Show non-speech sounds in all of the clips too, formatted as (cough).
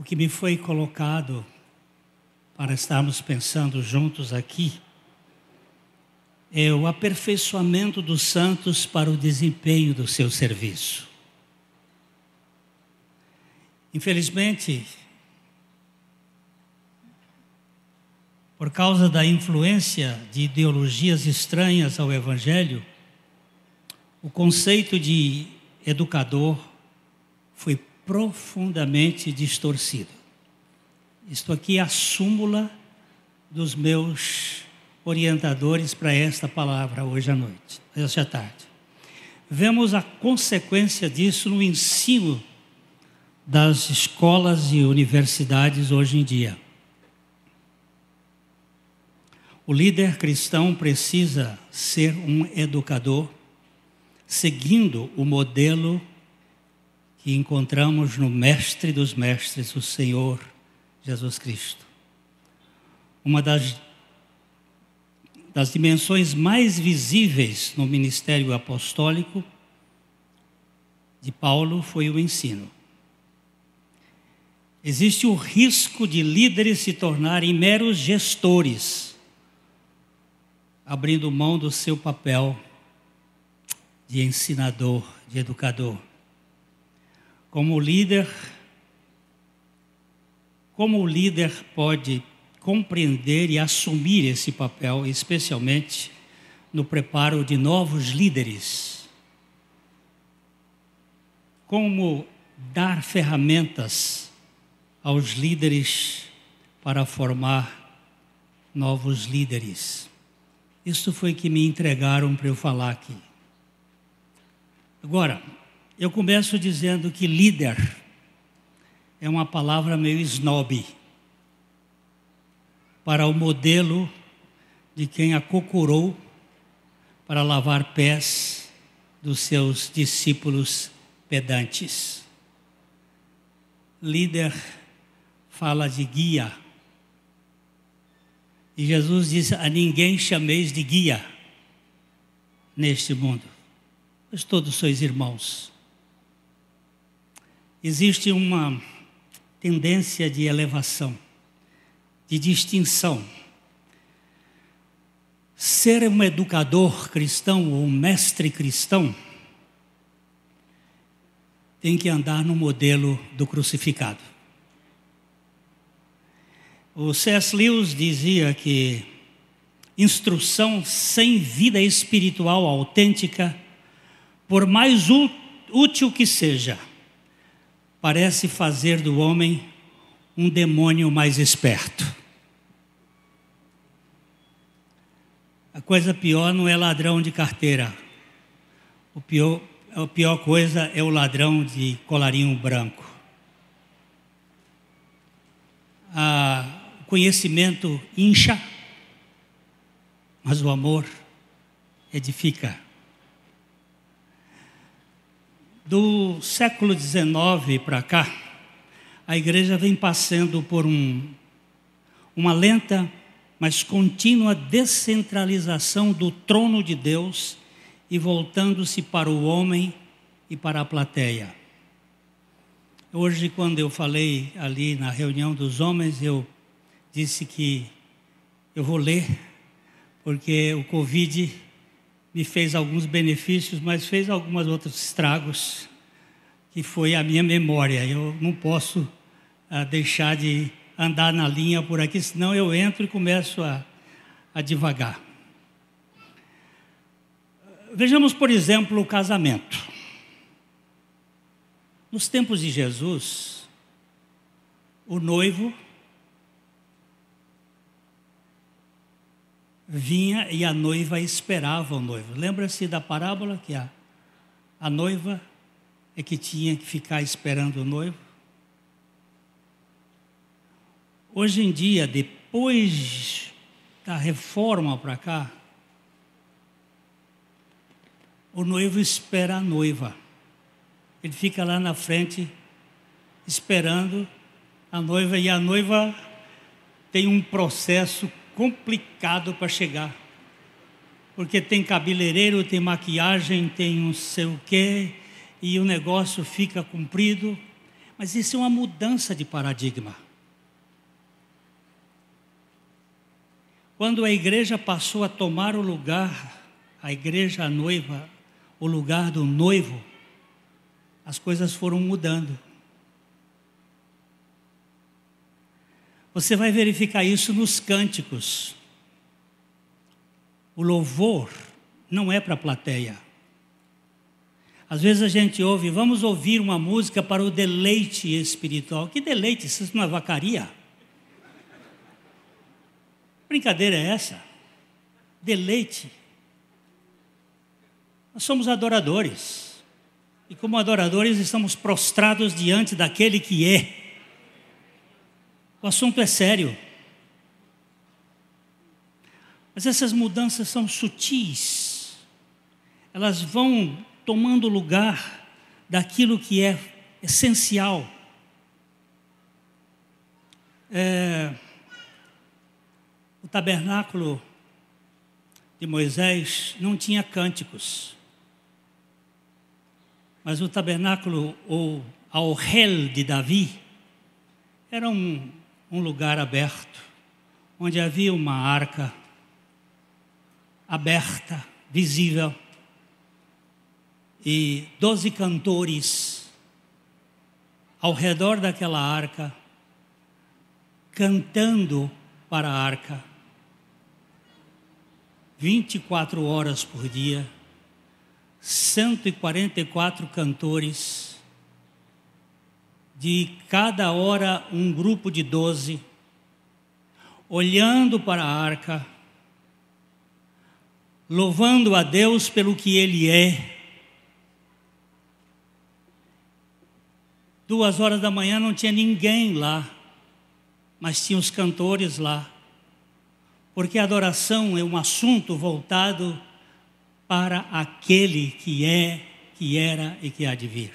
o que me foi colocado para estarmos pensando juntos aqui é o aperfeiçoamento dos santos para o desempenho do seu serviço. Infelizmente, por causa da influência de ideologias estranhas ao Evangelho, o conceito de educador foi profundamente distorcido. Isto aqui é a súmula dos meus orientadores para esta palavra hoje à noite, à tarde. Vemos a consequência disso no ensino das escolas e universidades hoje em dia. O líder cristão precisa ser um educador, seguindo o modelo que encontramos no Mestre dos Mestres, o Senhor Jesus Cristo. Uma das, das dimensões mais visíveis no ministério apostólico de Paulo foi o ensino. Existe o risco de líderes se tornarem meros gestores, abrindo mão do seu papel de ensinador, de educador. Como líder, como o líder pode compreender e assumir esse papel, especialmente no preparo de novos líderes? Como dar ferramentas aos líderes para formar novos líderes? Isso foi que me entregaram para eu falar aqui. Agora, eu começo dizendo que líder é uma palavra meio snob para o modelo de quem acocorou para lavar pés dos seus discípulos pedantes. Líder fala de guia. E Jesus disse: A ninguém chameis de guia neste mundo, pois todos sois irmãos. Existe uma tendência de elevação, de distinção. Ser um educador cristão ou um mestre cristão tem que andar no modelo do crucificado. O C.S. Lewis dizia que instrução sem vida espiritual autêntica, por mais útil que seja, parece fazer do homem um demônio mais esperto. A coisa pior não é ladrão de carteira. O pior, a pior coisa é o ladrão de colarinho branco. o conhecimento incha, mas o amor edifica. Do século XIX para cá, a igreja vem passando por um, uma lenta, mas contínua descentralização do trono de Deus e voltando-se para o homem e para a plateia. Hoje, quando eu falei ali na reunião dos homens, eu disse que eu vou ler, porque o Covid me fez alguns benefícios, mas fez alguns outros estragos, que foi a minha memória. Eu não posso uh, deixar de andar na linha por aqui, senão eu entro e começo a, a devagar. Vejamos, por exemplo, o casamento. Nos tempos de Jesus, o noivo vinha e a noiva esperava o noivo. Lembra-se da parábola que a, a noiva é que tinha que ficar esperando o noivo? Hoje em dia, depois da reforma para cá, o noivo espera a noiva. Ele fica lá na frente esperando a noiva e a noiva tem um processo complicado para chegar. Porque tem cabeleireiro, tem maquiagem, tem não sei o quê, e o negócio fica comprido. Mas isso é uma mudança de paradigma. Quando a igreja passou a tomar o lugar, a igreja a noiva, o lugar do noivo, as coisas foram mudando. Você vai verificar isso nos cânticos. O louvor não é para a plateia. Às vezes a gente ouve, vamos ouvir uma música para o deleite espiritual. Que deleite? Isso não é vacaria? Brincadeira é essa? Deleite. Nós somos adoradores. E como adoradores estamos prostrados diante daquele que é. O assunto é sério. Mas essas mudanças são sutis. Elas vão tomando lugar daquilo que é essencial. É, o tabernáculo de Moisés não tinha cânticos, mas o tabernáculo ou ao rel de Davi era um, um lugar aberto, onde havia uma arca aberta, visível, e doze cantores ao redor daquela arca, cantando para a arca. 24 horas por dia, 144 cantores, de cada hora um grupo de 12, olhando para a arca, louvando a Deus pelo que Ele é. Duas horas da manhã não tinha ninguém lá, mas tinha os cantores lá porque a adoração é um assunto voltado para aquele que é, que era e que há de vir.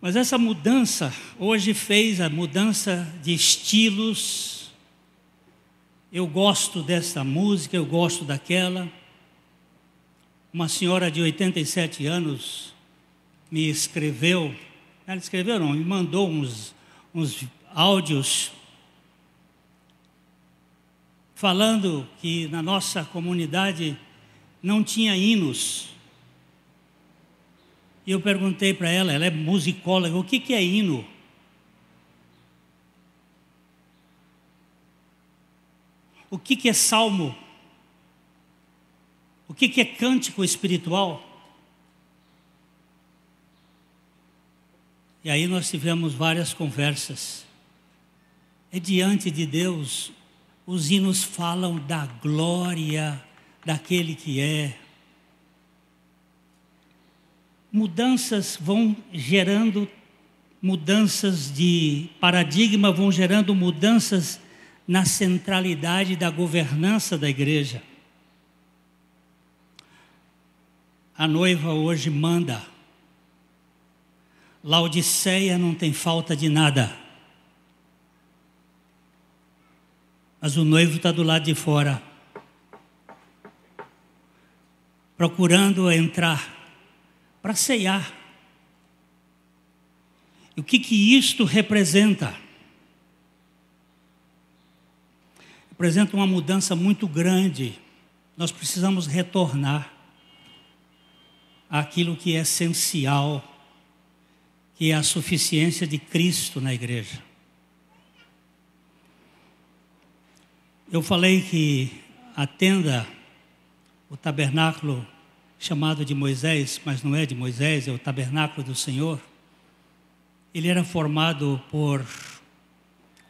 Mas essa mudança hoje fez a mudança de estilos. Eu gosto dessa música, eu gosto daquela. Uma senhora de 87 anos me escreveu, ela escreveu não, me mandou uns, uns áudios falando que na nossa comunidade não tinha hinos. E eu perguntei para ela, ela é musicóloga, o que, que é hino? O que, que é salmo? O que, que é cântico espiritual? E aí nós tivemos várias conversas. É diante de Deus os hinos falam da glória daquele que é. Mudanças vão gerando mudanças de paradigma, vão gerando mudanças na centralidade da governança da igreja. A noiva hoje manda. Laodiceia não tem falta de nada. mas o noivo está do lado de fora, procurando entrar para ceiar. E o que, que isto representa? Representa uma mudança muito grande. Nós precisamos retornar àquilo que é essencial, que é a suficiência de Cristo na igreja. Eu falei que a tenda, o tabernáculo chamado de Moisés, mas não é de Moisés, é o tabernáculo do Senhor, ele era formado por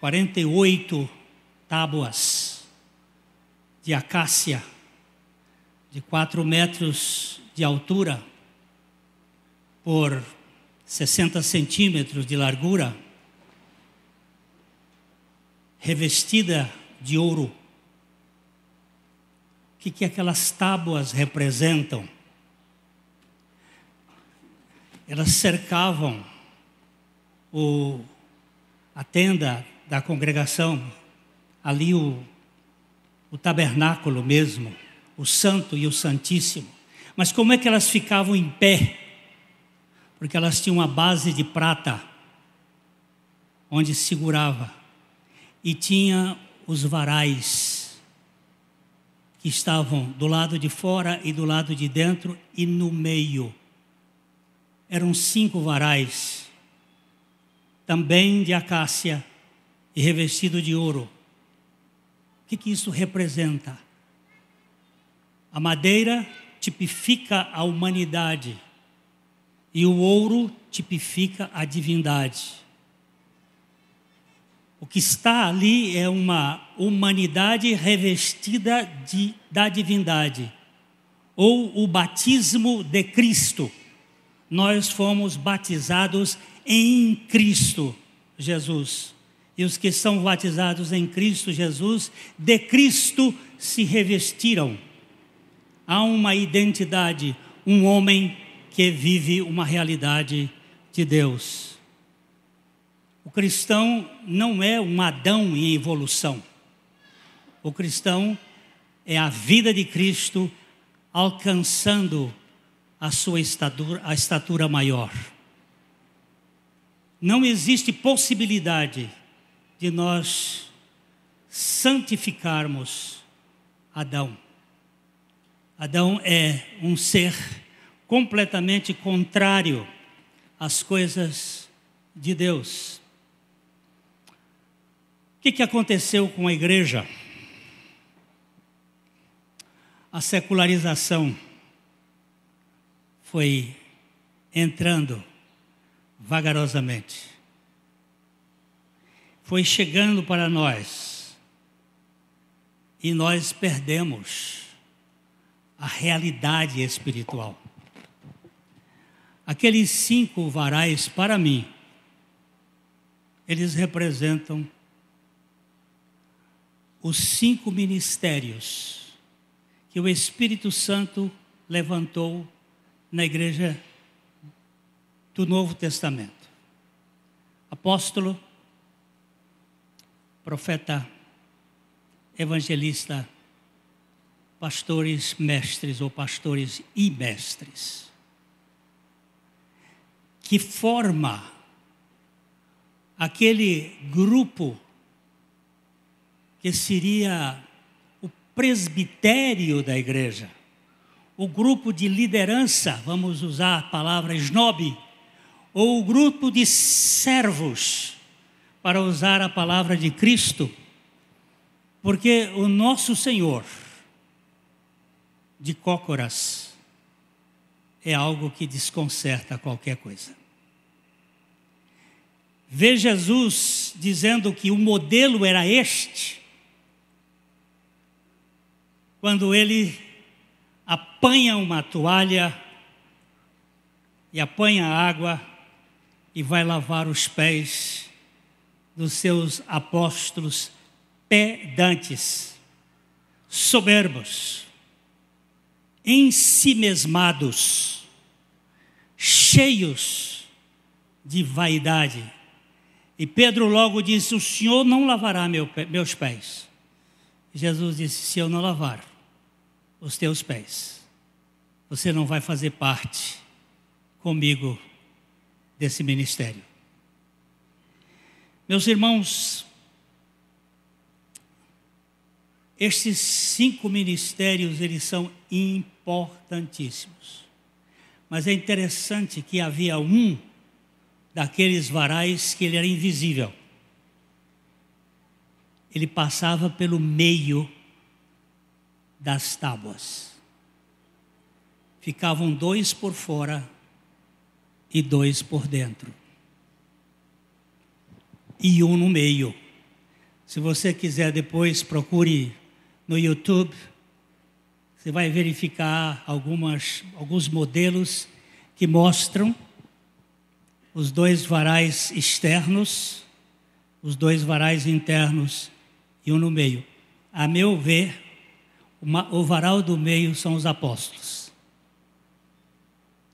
48 tábuas de acácia, de 4 metros de altura, por 60 centímetros de largura, revestida de ouro. O que, que aquelas tábuas representam? Elas cercavam o, a tenda da congregação, ali o, o tabernáculo mesmo, o santo e o santíssimo. Mas como é que elas ficavam em pé? porque elas tinham uma base de prata onde segurava e tinha os varais que estavam do lado de fora e do lado de dentro e no meio. Eram cinco varais, também de acácia e revestido de ouro. O que, que isso representa? A madeira tipifica a humanidade e o ouro tipifica a divindade. O que está ali é uma humanidade revestida de, da divindade, ou o batismo de Cristo. Nós fomos batizados em Cristo Jesus. E os que são batizados em Cristo Jesus, de Cristo se revestiram. Há uma identidade, um homem que vive uma realidade de Deus. O cristão não é um Adão em evolução. O cristão é a vida de Cristo alcançando a sua estatura, a estatura maior. Não existe possibilidade de nós santificarmos Adão. Adão é um ser completamente contrário às coisas de Deus. O que, que aconteceu com a igreja? A secularização foi entrando vagarosamente. Foi chegando para nós. E nós perdemos a realidade espiritual. Aqueles cinco varais, para mim, eles representam os cinco ministérios que o Espírito Santo levantou na igreja do Novo Testamento. Apóstolo, profeta, evangelista, pastores mestres ou pastores e mestres que forma aquele grupo que seria o presbitério da igreja, o grupo de liderança, vamos usar a palavra snob, ou o grupo de servos, para usar a palavra de Cristo, porque o nosso Senhor, de cócoras, é algo que desconcerta qualquer coisa. Ver Jesus dizendo que o modelo era este, quando ele apanha uma toalha e apanha água e vai lavar os pés dos seus apóstolos pedantes, soberbos, ensimesmados cheios de vaidade. E Pedro logo disse: O Senhor não lavará meu, meus pés. Jesus disse: Se eu não lavar os teus pés, você não vai fazer parte comigo desse ministério. Meus irmãos, estes cinco ministérios, eles são importantíssimos. Mas é interessante que havia um daqueles varais que ele era invisível. Ele passava pelo meio das tábuas. Ficavam dois por fora e dois por dentro. E um no meio. Se você quiser depois, procure no YouTube você vai verificar algumas, alguns modelos que mostram os dois varais externos, os dois varais internos e um no meio. A meu ver, o varal do meio são os apóstolos.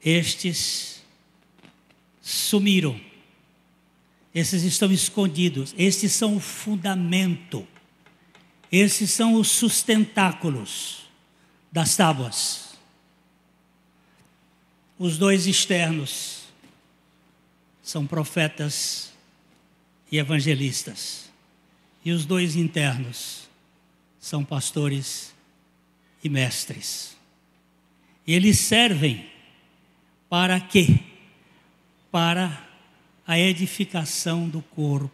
Estes sumiram. Esses estão escondidos. Estes são o fundamento. Esses são os sustentáculos das tábuas. Os dois externos são profetas e evangelistas. E os dois internos são pastores e mestres. E eles servem para quê? Para a edificação do corpo,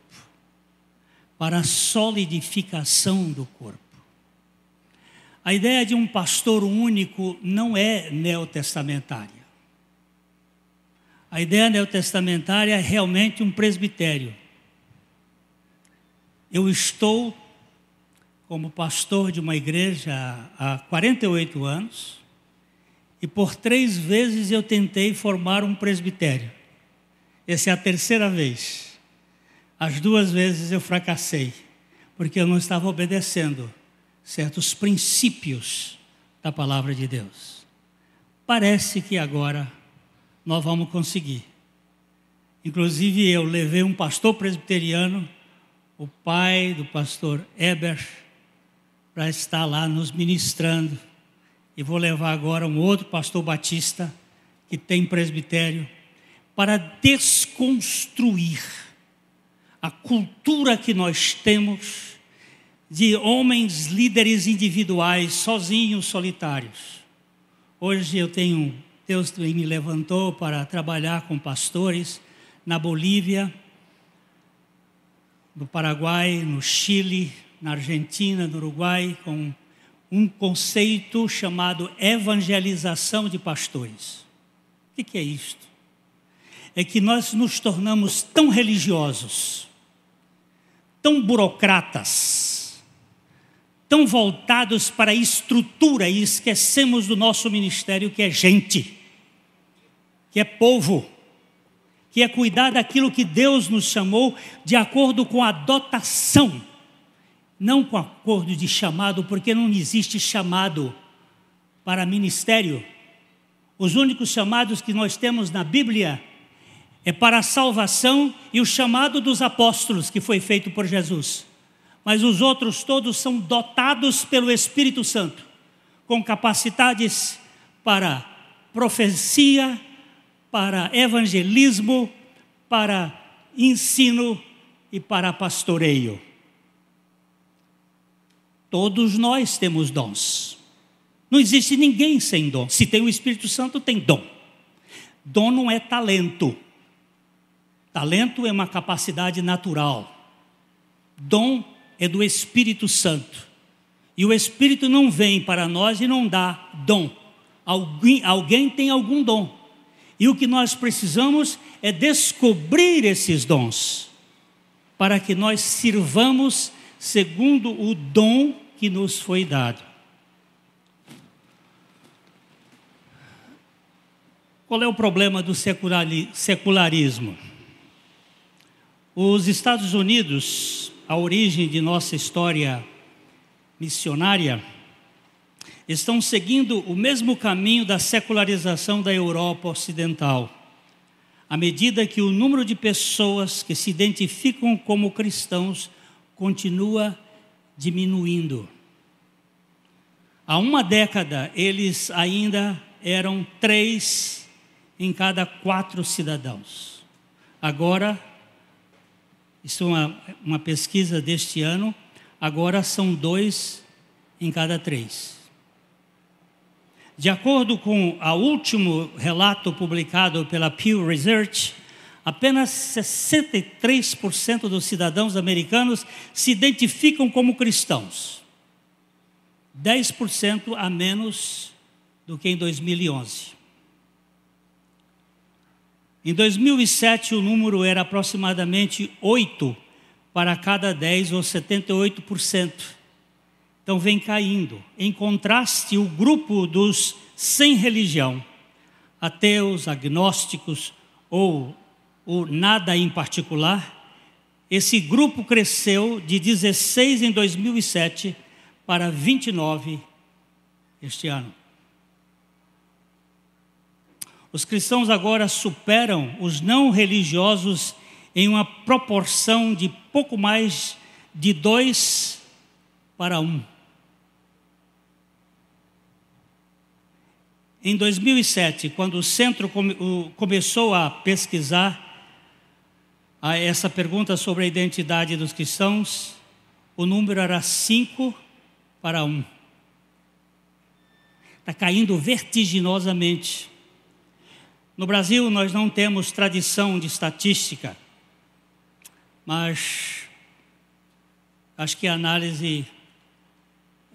para a solidificação do corpo. A ideia de um pastor único não é neotestamentária. A ideia neotestamentária é realmente um presbitério. Eu estou como pastor de uma igreja há 48 anos e por três vezes eu tentei formar um presbitério. Essa é a terceira vez. As duas vezes eu fracassei, porque eu não estava obedecendo certos princípios da palavra de Deus. Parece que agora nós vamos conseguir. Inclusive, eu levei um pastor presbiteriano, o pai do pastor Eber, para estar lá nos ministrando. E vou levar agora um outro pastor batista, que tem presbitério, para desconstruir a cultura que nós temos de homens líderes individuais, sozinhos, solitários. Hoje eu tenho Deus me levantou para trabalhar com pastores na Bolívia, no Paraguai, no Chile, na Argentina, no Uruguai, com um conceito chamado evangelização de pastores. O que é isto? É que nós nos tornamos tão religiosos, tão burocratas, tão voltados para a estrutura e esquecemos do nosso ministério que é gente, que é povo, que é cuidar daquilo que Deus nos chamou de acordo com a dotação, não com acordo de chamado, porque não existe chamado para ministério. Os únicos chamados que nós temos na Bíblia é para a salvação e o chamado dos apóstolos que foi feito por Jesus mas os outros todos são dotados pelo Espírito Santo, com capacidades para profecia, para evangelismo, para ensino e para pastoreio. Todos nós temos dons. Não existe ninguém sem dom. Se tem o Espírito Santo, tem dom. Dom não é talento. Talento é uma capacidade natural. Dom é do Espírito Santo. E o Espírito não vem para nós e não dá dom. Alguém, alguém tem algum dom. E o que nós precisamos é descobrir esses dons, para que nós sirvamos segundo o dom que nos foi dado. Qual é o problema do secularismo? Os Estados Unidos a origem de nossa história missionária, estão seguindo o mesmo caminho da secularização da Europa Ocidental. À medida que o número de pessoas que se identificam como cristãos continua diminuindo. Há uma década, eles ainda eram três em cada quatro cidadãos. Agora, isso é uma, uma pesquisa deste ano. Agora são dois em cada três. De acordo com o último relato publicado pela Pew Research, apenas 63% dos cidadãos americanos se identificam como cristãos. 10% a menos do que em 2011. Em 2007, o número era aproximadamente 8 para cada 10, ou 78%. Então, vem caindo. Em contraste, o grupo dos sem religião, ateus, agnósticos ou o nada em particular, esse grupo cresceu de 16 em 2007 para 29 este ano. Os cristãos agora superam os não religiosos em uma proporção de pouco mais de dois para um. Em 2007, quando o centro come, o, começou a pesquisar a essa pergunta sobre a identidade dos cristãos, o número era 5 para 1. Um. Está caindo vertiginosamente. No Brasil, nós não temos tradição de estatística, mas acho que a análise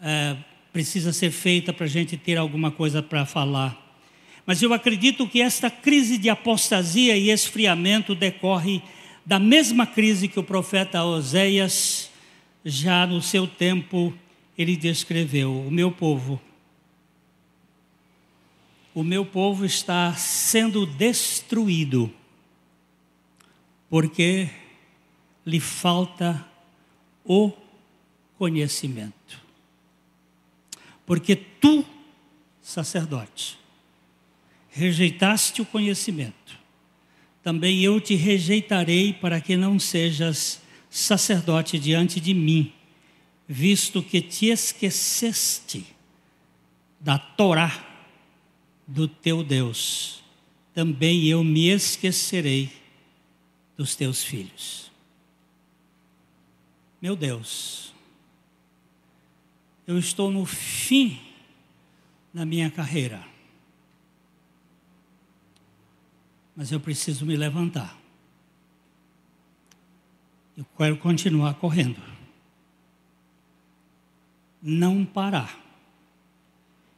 é, precisa ser feita para a gente ter alguma coisa para falar. Mas eu acredito que esta crise de apostasia e esfriamento decorre da mesma crise que o profeta Oséias, já no seu tempo, ele descreveu: o meu povo. O meu povo está sendo destruído porque lhe falta o conhecimento. Porque tu, sacerdote, rejeitaste o conhecimento, também eu te rejeitarei para que não sejas sacerdote diante de mim, visto que te esqueceste da Torá do teu Deus, também eu me esquecerei dos teus filhos. Meu Deus, eu estou no fim da minha carreira mas eu preciso me levantar. Eu quero continuar correndo. Não parar.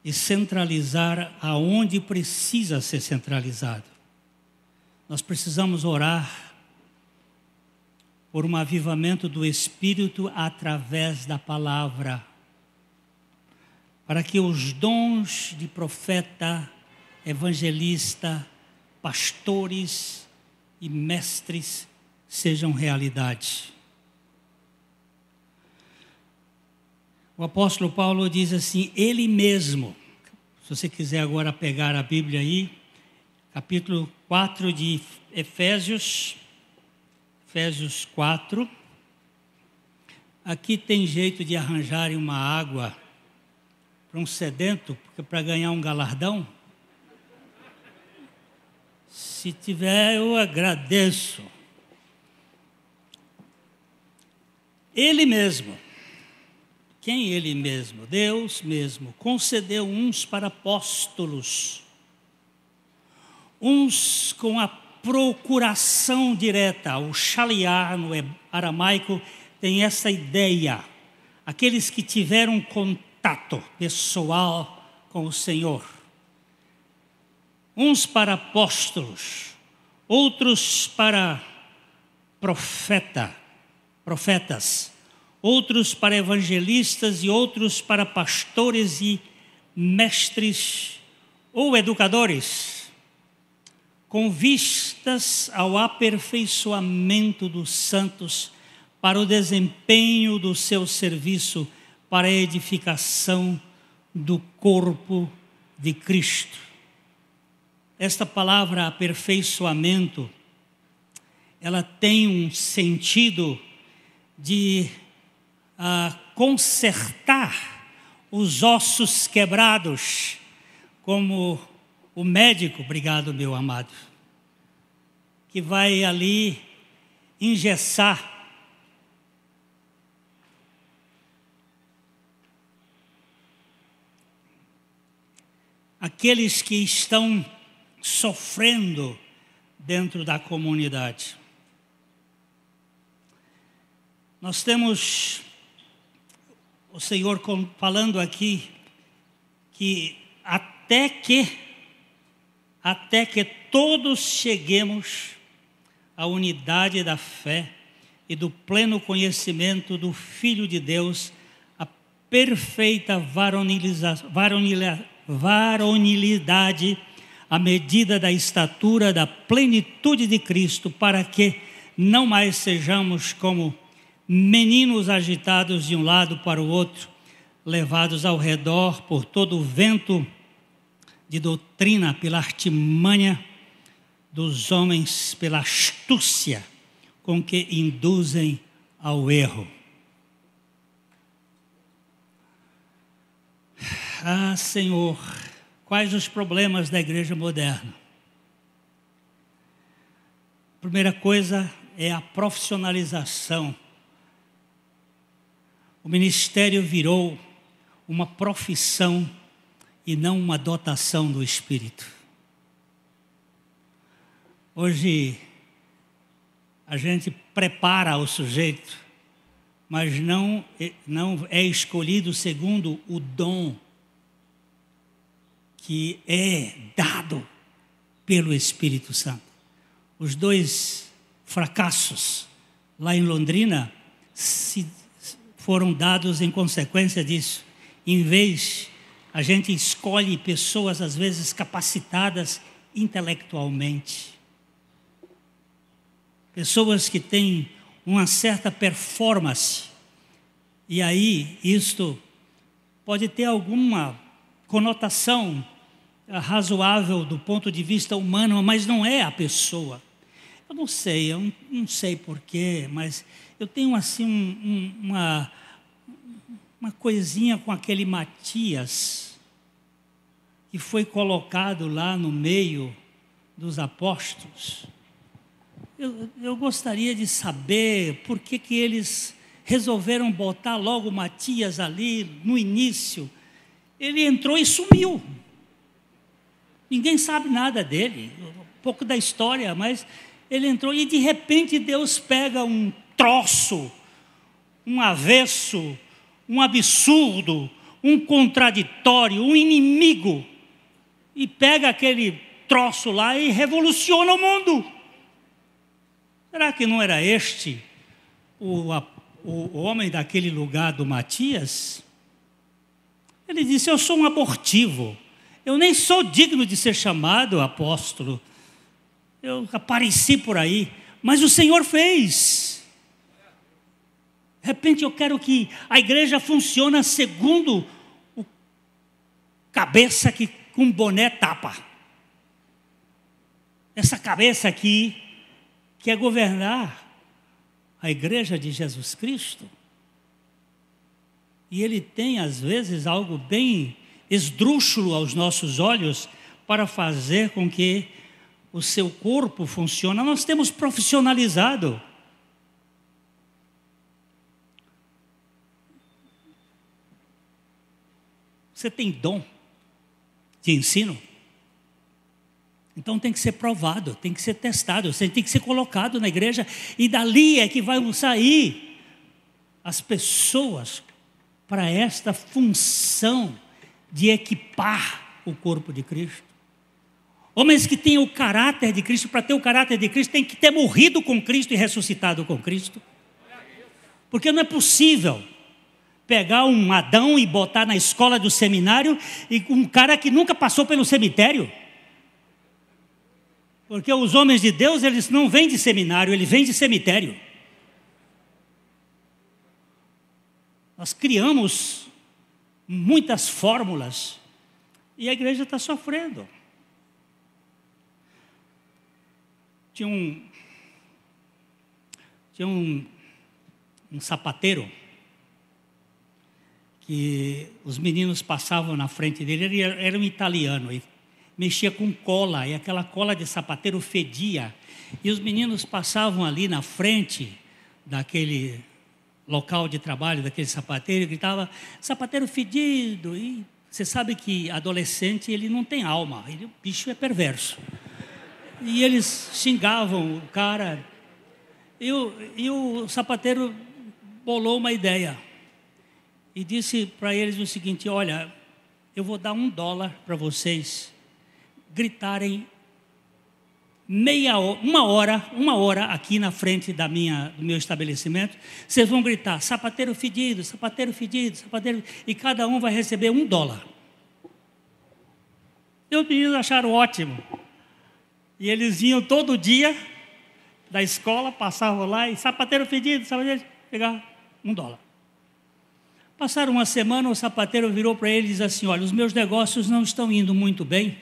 E centralizar aonde precisa ser centralizado. Nós precisamos orar por um avivamento do Espírito através da palavra, para que os dons de profeta, evangelista, pastores e mestres sejam realidade. O apóstolo Paulo diz assim: Ele mesmo, se você quiser agora pegar a Bíblia aí, capítulo 4 de Efésios, Efésios 4. Aqui tem jeito de arranjar uma água para um sedento, porque para ganhar um galardão, se tiver, eu agradeço. Ele mesmo, quem ele mesmo? Deus mesmo, concedeu uns para apóstolos, uns com a procuração direta, o shaliar no aramaico tem essa ideia, aqueles que tiveram contato pessoal com o Senhor uns para apóstolos, outros para profeta, profetas, outros para evangelistas e outros para pastores e mestres ou educadores, com vistas ao aperfeiçoamento dos santos para o desempenho do seu serviço para a edificação do corpo de Cristo esta palavra aperfeiçoamento, ela tem um sentido de uh, consertar os ossos quebrados, como o médico, obrigado meu amado, que vai ali engessar. Aqueles que estão sofrendo dentro da comunidade. Nós temos o Senhor falando aqui que até que até que todos cheguemos à unidade da fé e do pleno conhecimento do Filho de Deus, a perfeita varonilidade à medida da estatura da plenitude de Cristo, para que não mais sejamos como meninos agitados de um lado para o outro, levados ao redor por todo o vento de doutrina, pela artimanha dos homens, pela astúcia com que induzem ao erro. Ah, Senhor, Quais os problemas da igreja moderna? Primeira coisa, é a profissionalização. O ministério virou uma profissão e não uma dotação do Espírito. Hoje, a gente prepara o sujeito, mas não, não é escolhido segundo o dom que é dado pelo Espírito Santo. Os dois fracassos lá em Londrina se foram dados em consequência disso. Em vez, a gente escolhe pessoas às vezes capacitadas intelectualmente pessoas que têm uma certa performance. E aí, isto pode ter alguma conotação razoável do ponto de vista humano, mas não é a pessoa. Eu não sei, eu não sei porquê, mas eu tenho assim um, um, uma, uma coisinha com aquele Matias, que foi colocado lá no meio dos apóstolos. Eu, eu gostaria de saber por que, que eles resolveram botar logo Matias ali no início. Ele entrou e sumiu. Ninguém sabe nada dele, um pouco da história, mas ele entrou e de repente Deus pega um troço, um avesso, um absurdo, um contraditório, um inimigo, e pega aquele troço lá e revoluciona o mundo. Será que não era este o, a, o homem daquele lugar do Matias? Ele disse: Eu sou um abortivo, eu nem sou digno de ser chamado apóstolo. Eu apareci por aí, mas o Senhor fez. De repente eu quero que a igreja funcione segundo o cabeça que com boné tapa. Essa cabeça aqui quer governar a igreja de Jesus Cristo. E ele tem, às vezes, algo bem esdrúxulo aos nossos olhos para fazer com que o seu corpo funcione. Nós temos profissionalizado. Você tem dom de ensino? Então tem que ser provado, tem que ser testado, você tem que ser colocado na igreja e dali é que vão sair as pessoas para esta função de equipar o corpo de Cristo. Homens que têm o caráter de Cristo, para ter o caráter de Cristo, tem que ter morrido com Cristo e ressuscitado com Cristo. Porque não é possível pegar um Adão e botar na escola do seminário e um cara que nunca passou pelo cemitério. Porque os homens de Deus, eles não vêm de seminário, eles vêm de cemitério. Nós criamos muitas fórmulas e a igreja está sofrendo. Tinha um, tinha um, um sapateiro que os meninos passavam na frente dele, ele era um italiano, mexia com cola, e aquela cola de sapateiro fedia. E os meninos passavam ali na frente daquele local de trabalho daquele sapateiro e gritava sapateiro fedido. E você sabe que adolescente ele não tem alma ele, o bicho é perverso. E eles xingavam o cara. E o, e o sapateiro bolou uma ideia e disse para eles o seguinte olha eu vou dar um dólar para vocês gritarem meia hora, uma hora, uma hora aqui na frente da minha, do meu estabelecimento, vocês vão gritar sapateiro fedido, sapateiro fedido, sapateiro, e cada um vai receber um dólar. E os meninos acharam ótimo. E eles vinham todo dia da escola, passavam lá e sapateiro fedido, sapateiro, pegar um dólar. Passaram uma semana, o sapateiro virou para ele e disse assim: Olha, os meus negócios não estão indo muito bem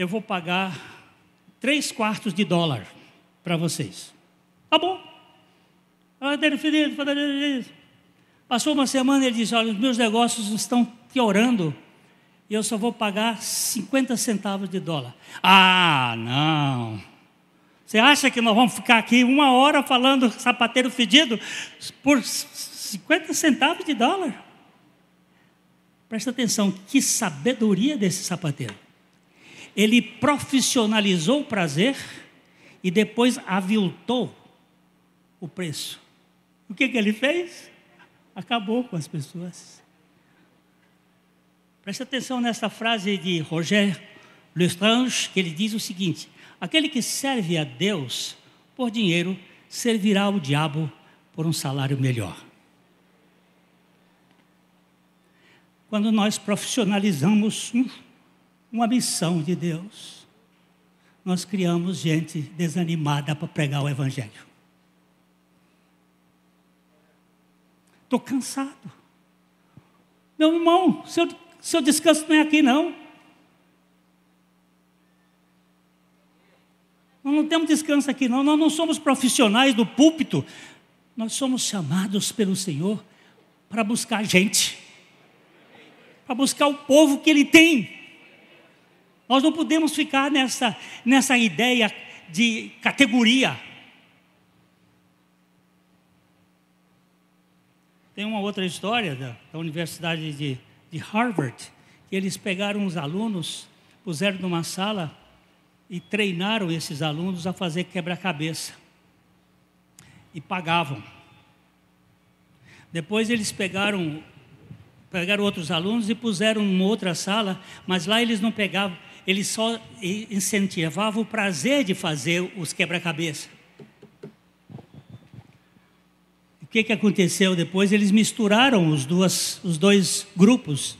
eu vou pagar três quartos de dólar para vocês. Tá bom. Passou uma semana e ele disse: Olha, os meus negócios estão piorando e eu só vou pagar 50 centavos de dólar. Ah, não. Você acha que nós vamos ficar aqui uma hora falando sapateiro fedido por 50 centavos de dólar? Presta atenção, que sabedoria desse sapateiro. Ele profissionalizou o prazer e depois aviltou o preço. O que, que ele fez? Acabou com as pessoas. Preste atenção nessa frase de Roger Lestrange, que ele diz o seguinte: aquele que serve a Deus por dinheiro servirá ao diabo por um salário melhor. Quando nós profissionalizamos uma missão de Deus, nós criamos gente desanimada para pregar o Evangelho. Estou cansado. Meu irmão, seu, seu descanso não é aqui, não. Nós não temos descanso aqui, não. Nós não somos profissionais do púlpito. Nós somos chamados pelo Senhor para buscar gente, para buscar o povo que Ele tem. Nós não podemos ficar nessa, nessa ideia de categoria. Tem uma outra história da, da Universidade de, de Harvard, que eles pegaram os alunos, puseram numa sala e treinaram esses alunos a fazer quebra-cabeça. E pagavam. Depois eles pegaram, pegaram outros alunos e puseram em outra sala, mas lá eles não pegavam, eles só incentivavam o prazer de fazer os quebra-cabeça. O que, que aconteceu depois? Eles misturaram os, duas, os dois grupos.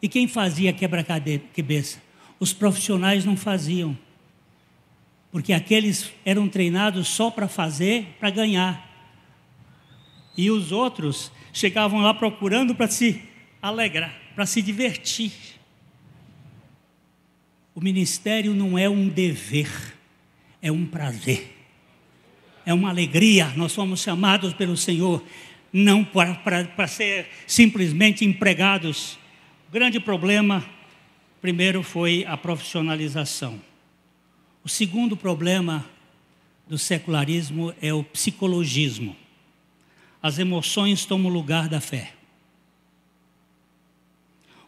E quem fazia quebra-cabeça? Os profissionais não faziam porque aqueles eram treinados só para fazer, para ganhar. E os outros chegavam lá procurando para se alegrar, para se divertir. O ministério não é um dever, é um prazer, é uma alegria. Nós somos chamados pelo Senhor não para, ser simplesmente empregados. O grande problema, primeiro, foi a profissionalização. O segundo problema do secularismo é o psicologismo. As emoções tomam lugar da fé.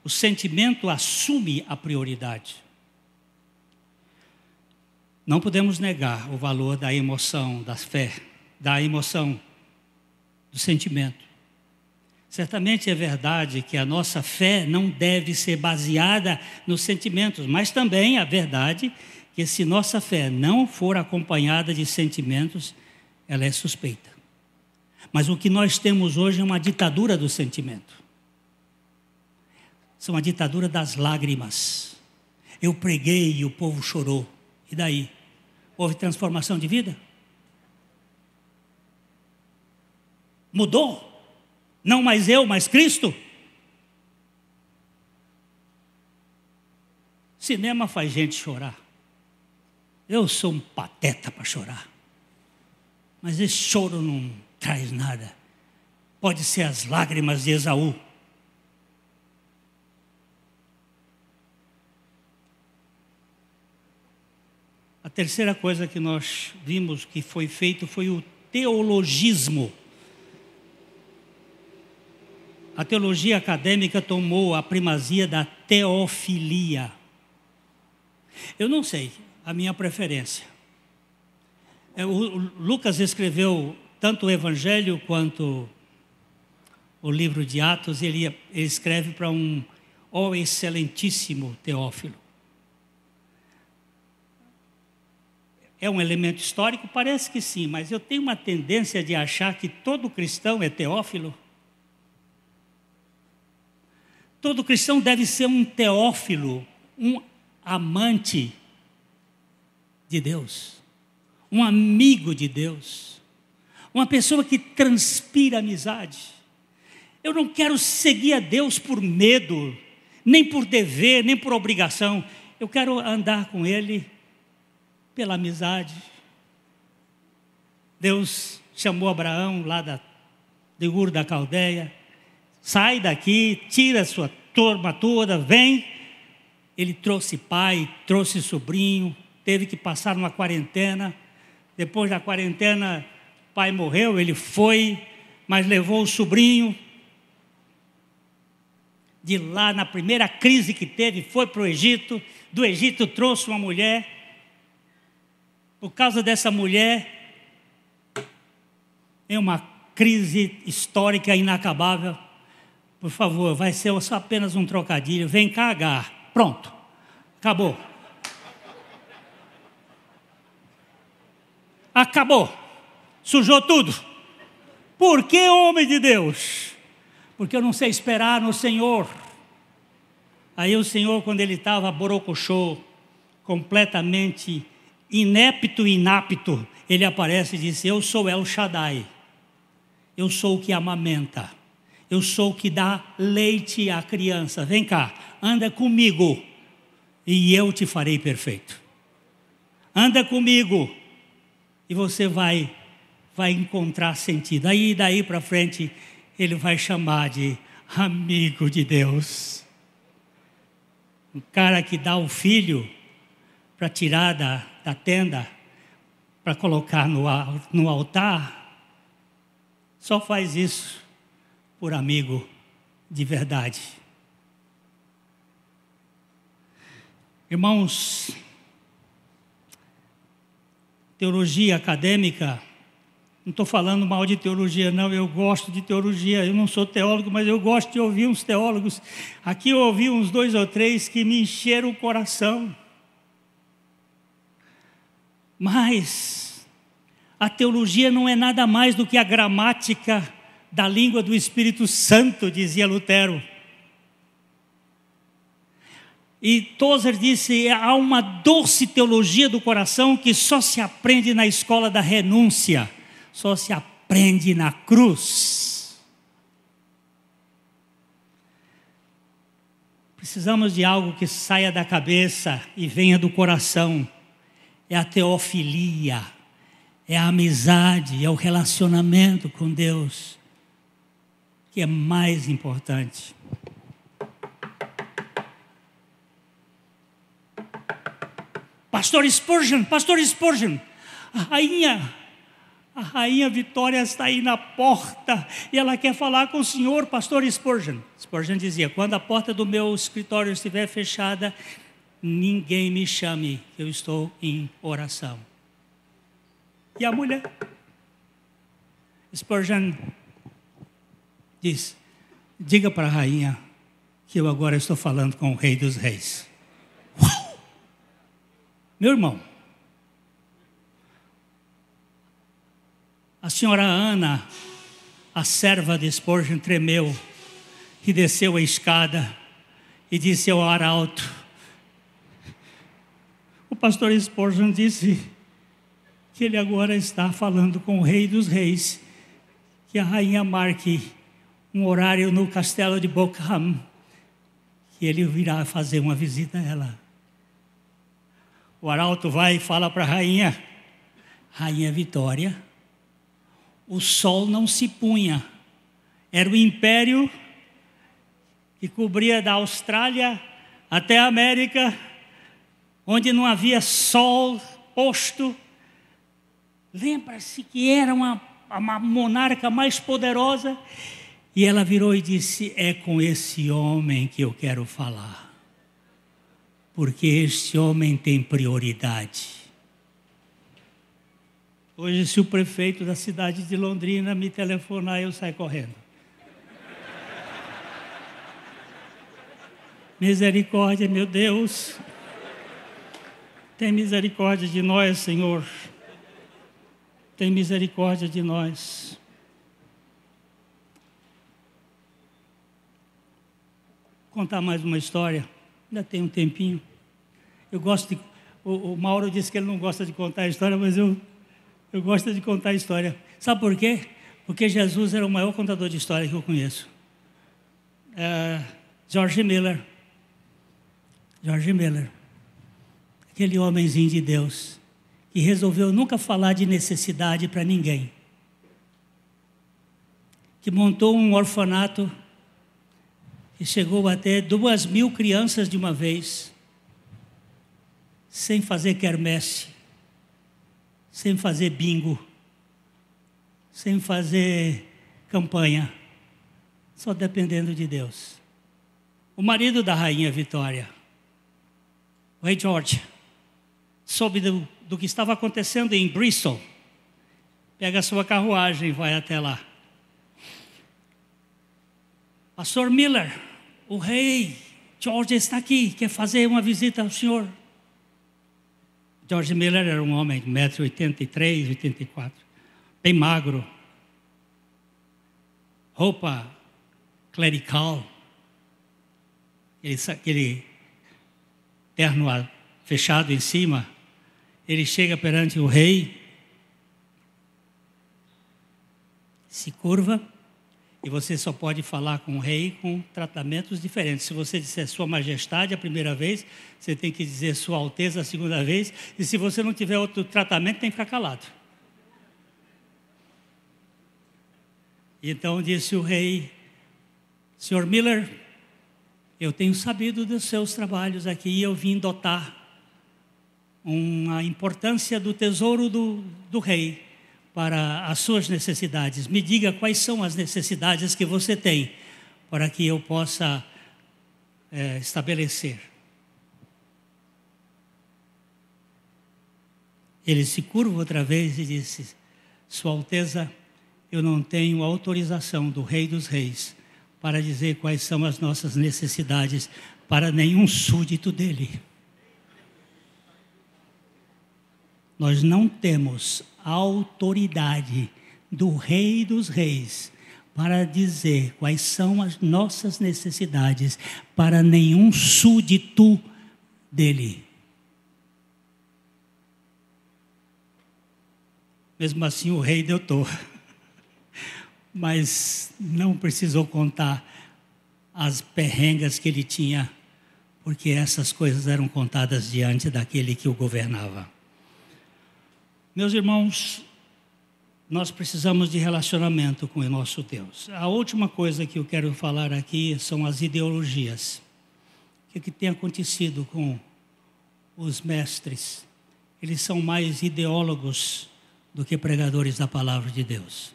O sentimento assume a prioridade. Não podemos negar o valor da emoção, da fé, da emoção, do sentimento. Certamente é verdade que a nossa fé não deve ser baseada nos sentimentos, mas também é verdade que se nossa fé não for acompanhada de sentimentos, ela é suspeita. Mas o que nós temos hoje é uma ditadura do sentimento. É uma ditadura das lágrimas. Eu preguei e o povo chorou. E daí? Houve transformação de vida? Mudou? Não mais eu, mas Cristo? Cinema faz gente chorar. Eu sou um pateta para chorar. Mas esse choro não traz nada. Pode ser as lágrimas de Esaú. Terceira coisa que nós vimos que foi feito foi o teologismo. A teologia acadêmica tomou a primazia da teofilia. Eu não sei, a minha preferência. É, o Lucas escreveu tanto o Evangelho quanto o livro de Atos, ele, ele escreve para um ó oh, excelentíssimo Teófilo. É um elemento histórico? Parece que sim, mas eu tenho uma tendência de achar que todo cristão é Teófilo. Todo cristão deve ser um Teófilo, um amante de Deus, um amigo de Deus, uma pessoa que transpira amizade. Eu não quero seguir a Deus por medo, nem por dever, nem por obrigação. Eu quero andar com Ele pela amizade. Deus chamou Abraão lá da, de Ur da Caldeia, sai daqui, tira a sua turma toda, vem. Ele trouxe pai, trouxe sobrinho, teve que passar uma quarentena, Depois da quarentena, pai morreu, ele foi, mas levou o sobrinho. De lá, na primeira crise que teve, foi para o Egito. Do Egito trouxe uma mulher. Por causa dessa mulher, é uma crise histórica inacabável. Por favor, vai ser só apenas um trocadilho. Vem cá, Agar. Pronto. Acabou. Acabou. Sujou tudo. Por que, homem de Deus? Porque eu não sei esperar no Senhor. Aí o Senhor, quando ele estava borocochô, completamente inepto e inapto, ele aparece e disse: Eu sou El Shaddai. Eu sou o que amamenta. Eu sou o que dá leite à criança. Vem cá, anda comigo e eu te farei perfeito. Anda comigo e você vai vai encontrar sentido. Aí daí para frente ele vai chamar de amigo de Deus. O cara que dá o filho para tirar da, da tenda, para colocar no, no altar, só faz isso por amigo de verdade. Irmãos, teologia acadêmica, não estou falando mal de teologia, não, eu gosto de teologia, eu não sou teólogo, mas eu gosto de ouvir uns teólogos. Aqui eu ouvi uns dois ou três que me encheram o coração. Mas a teologia não é nada mais do que a gramática da língua do Espírito Santo, dizia Lutero. E Tozer disse: há uma doce teologia do coração que só se aprende na escola da renúncia, só se aprende na cruz. Precisamos de algo que saia da cabeça e venha do coração. É a teofilia, é a amizade, é o relacionamento com Deus, que é mais importante. Pastor Spurgeon, Pastor Spurgeon, a rainha, a rainha Vitória está aí na porta e ela quer falar com o senhor, Pastor Spurgeon. Spurgeon dizia: quando a porta do meu escritório estiver fechada, ninguém me chame, eu estou em oração. E a mulher, Spurgeon diz: diga para a rainha que eu agora estou falando com o Rei dos Reis. Meu irmão, a senhora Ana, a serva de Spurgeon, tremeu e desceu a escada e disse ao arauto: pastor Spurgeon disse que ele agora está falando com o rei dos reis, que a rainha marque um horário no castelo de Buckingham, que ele virá fazer uma visita a ela. O arauto vai e fala para a rainha: Rainha Vitória, o sol não se punha. Era o império que cobria da Austrália até a América, onde não havia sol posto. Lembra-se que era uma, uma monarca mais poderosa. E ela virou e disse: É com esse homem que eu quero falar porque este homem tem prioridade. Hoje, se o prefeito da cidade de Londrina me telefonar, eu saio correndo. (laughs) Misericórdia, meu Deus. Tem misericórdia de nós, Senhor. Tem misericórdia de nós. Vou contar mais uma história. Ainda tem um tempinho. Eu gosto de. O, o, Mauro disse que ele não gosta de contar a história, mas eu, eu gosto de contar a história. Sabe por quê? Porque Jesus era o maior contador de história que eu conheço. É, George Miller. George Miller. Aquele homenzinho de Deus que resolveu nunca falar de necessidade para ninguém. Que montou um orfanato e chegou a ter duas mil crianças de uma vez sem fazer quermesse, sem fazer bingo, sem fazer campanha, só dependendo de Deus. O marido da rainha Vitória, o rei George, soube do, do que estava acontecendo em Bristol. Pega a sua carruagem e vai até lá. Pastor Miller, o rei George está aqui, quer fazer uma visita ao senhor. George Miller era um homem de 1,83m, 84 bem magro, roupa clerical, aquele, aquele terno fechado em cima, ele chega perante o rei, se curva, e você só pode falar com o rei com tratamentos diferentes. Se você disser Sua Majestade a primeira vez, você tem que dizer Sua Alteza a segunda vez, e se você não tiver outro tratamento, tem que ficar calado. Então disse o rei, Senhor Miller, eu tenho sabido dos seus trabalhos aqui e eu vim dotar uma importância do tesouro do, do rei para as suas necessidades. Me diga quais são as necessidades que você tem para que eu possa é, estabelecer. Ele se curva outra vez e disse: Sua Alteza, eu não tenho autorização do Rei dos Reis para dizer quais são as nossas necessidades para nenhum súdito dele. Nós não temos autoridade do Rei dos Reis para dizer quais são as nossas necessidades para nenhum súdito dele. Mesmo assim, o rei deu toa (laughs) mas não precisou contar as perrengas que ele tinha, porque essas coisas eram contadas diante daquele que o governava. Meus irmãos, nós precisamos de relacionamento com o nosso Deus. A última coisa que eu quero falar aqui são as ideologias. O que, que tem acontecido com os mestres? Eles são mais ideólogos do que pregadores da palavra de Deus.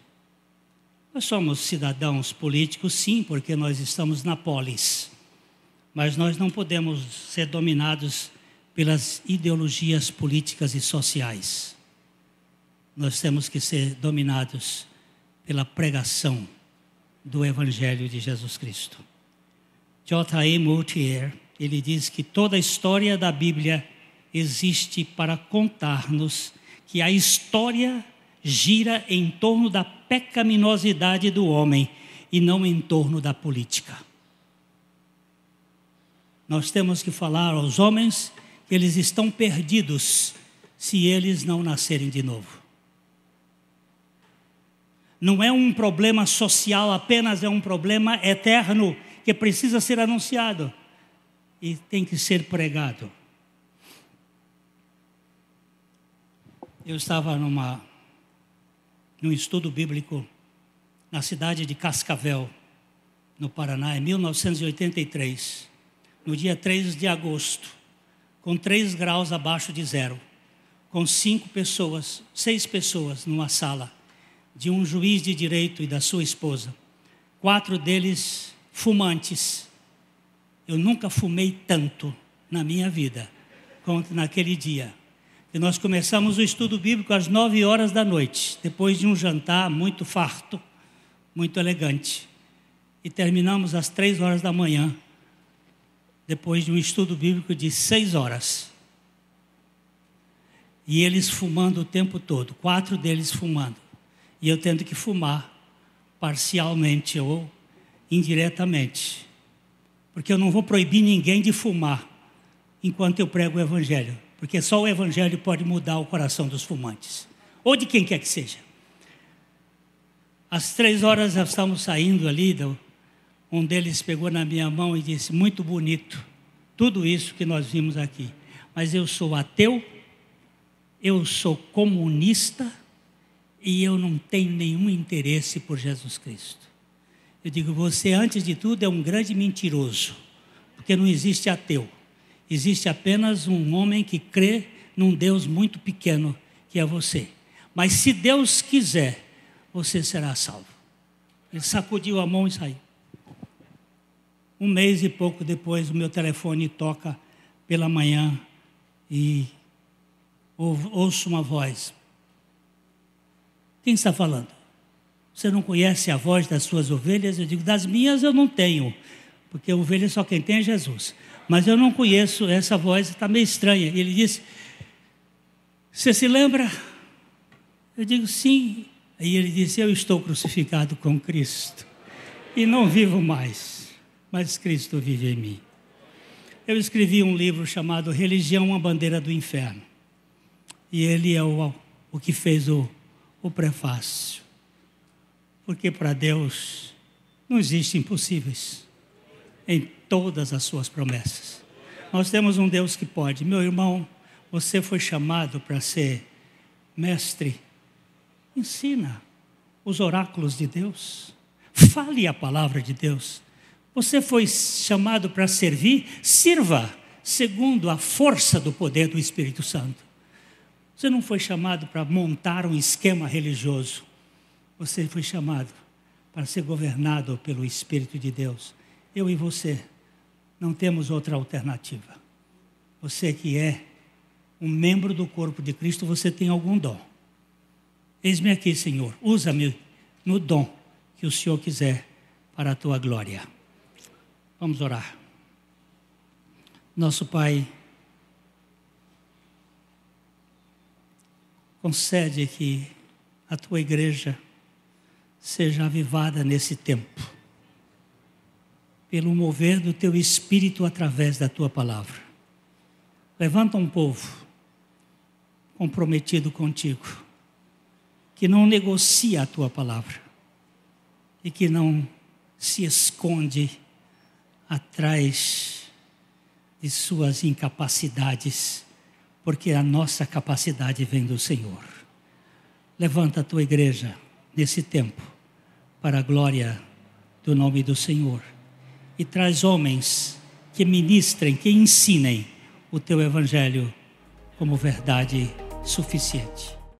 Nós somos cidadãos políticos, sim, porque nós estamos na polis. Mas nós não podemos ser dominados pelas ideologias políticas e sociais. Nós temos que ser dominados pela pregação do Evangelho de Jesus Cristo. J.A. Moutier, ele diz que toda a história da Bíblia existe para contar-nos que a história gira em torno da pecaminosidade do homem e não em torno da política. Nós temos que falar aos homens que eles estão perdidos se eles não nascerem de novo. Não é um problema social apenas, é um problema eterno que precisa ser anunciado e tem que ser pregado. Eu estava numa num estudo bíblico na cidade de Cascavel, no Paraná, em 1983, no dia 3 de agosto, com 3 graus abaixo de zero, com cinco pessoas, seis pessoas numa sala, de um juiz de direito e da sua esposa, quatro deles fumantes. Eu nunca fumei tanto na minha vida quanto naquele dia. E nós começamos o estudo bíblico às nove horas da noite, depois de um jantar muito farto, muito elegante. E terminamos às três horas da manhã, depois de um estudo bíblico de seis horas. E eles fumando o tempo todo, quatro deles fumando. E eu tendo que fumar parcialmente ou indiretamente. Porque eu não vou proibir ninguém de fumar enquanto eu prego o Evangelho porque só o Evangelho pode mudar o coração dos fumantes, ou de quem quer que seja. Às três horas nós estamos saindo ali, um deles pegou na minha mão e disse: Muito bonito, tudo isso que nós vimos aqui, mas eu sou ateu, eu sou comunista e eu não tenho nenhum interesse por Jesus Cristo. Eu digo: Você, antes de tudo, é um grande mentiroso, porque não existe ateu. Existe apenas um homem que crê num Deus muito pequeno, que é você. Mas se Deus quiser, você será salvo. Ele sacudiu a mão e saiu. Um mês e pouco depois, o meu telefone toca pela manhã e ouço uma voz. Quem está falando? Você não conhece a voz das suas ovelhas? Eu digo, das minhas eu não tenho, porque ovelha só quem tem é Jesus. Mas eu não conheço essa voz, está meio estranha. E ele disse: Você se lembra? Eu digo, sim. Aí ele disse: Eu estou crucificado com Cristo e não vivo mais, mas Cristo vive em mim. Eu escrevi um livro chamado Religião, a Bandeira do Inferno. E ele é o, o que fez o, o prefácio. Porque para Deus não existem impossíveis em todas as suas promessas. Nós temos um Deus que pode. Meu irmão, você foi chamado para ser mestre. Ensina os oráculos de Deus. Fale a palavra de Deus. Você foi chamado para servir, sirva segundo a força do poder do Espírito Santo. Você não foi chamado para montar um esquema religioso. Você foi chamado para ser governado pelo Espírito de Deus. Eu e você não temos outra alternativa. Você que é um membro do corpo de Cristo, você tem algum dom. Eis-me aqui, Senhor, usa-me no dom que o Senhor quiser para a tua glória. Vamos orar. Nosso Pai, concede que a tua igreja seja avivada nesse tempo, pelo mover do teu espírito através da tua palavra. Levanta um povo comprometido contigo, que não negocia a tua palavra e que não se esconde atrás de suas incapacidades, porque a nossa capacidade vem do Senhor. Levanta a tua igreja nesse tempo para a glória do nome do Senhor e traz homens que ministrem, que ensinem o teu evangelho como verdade suficiente.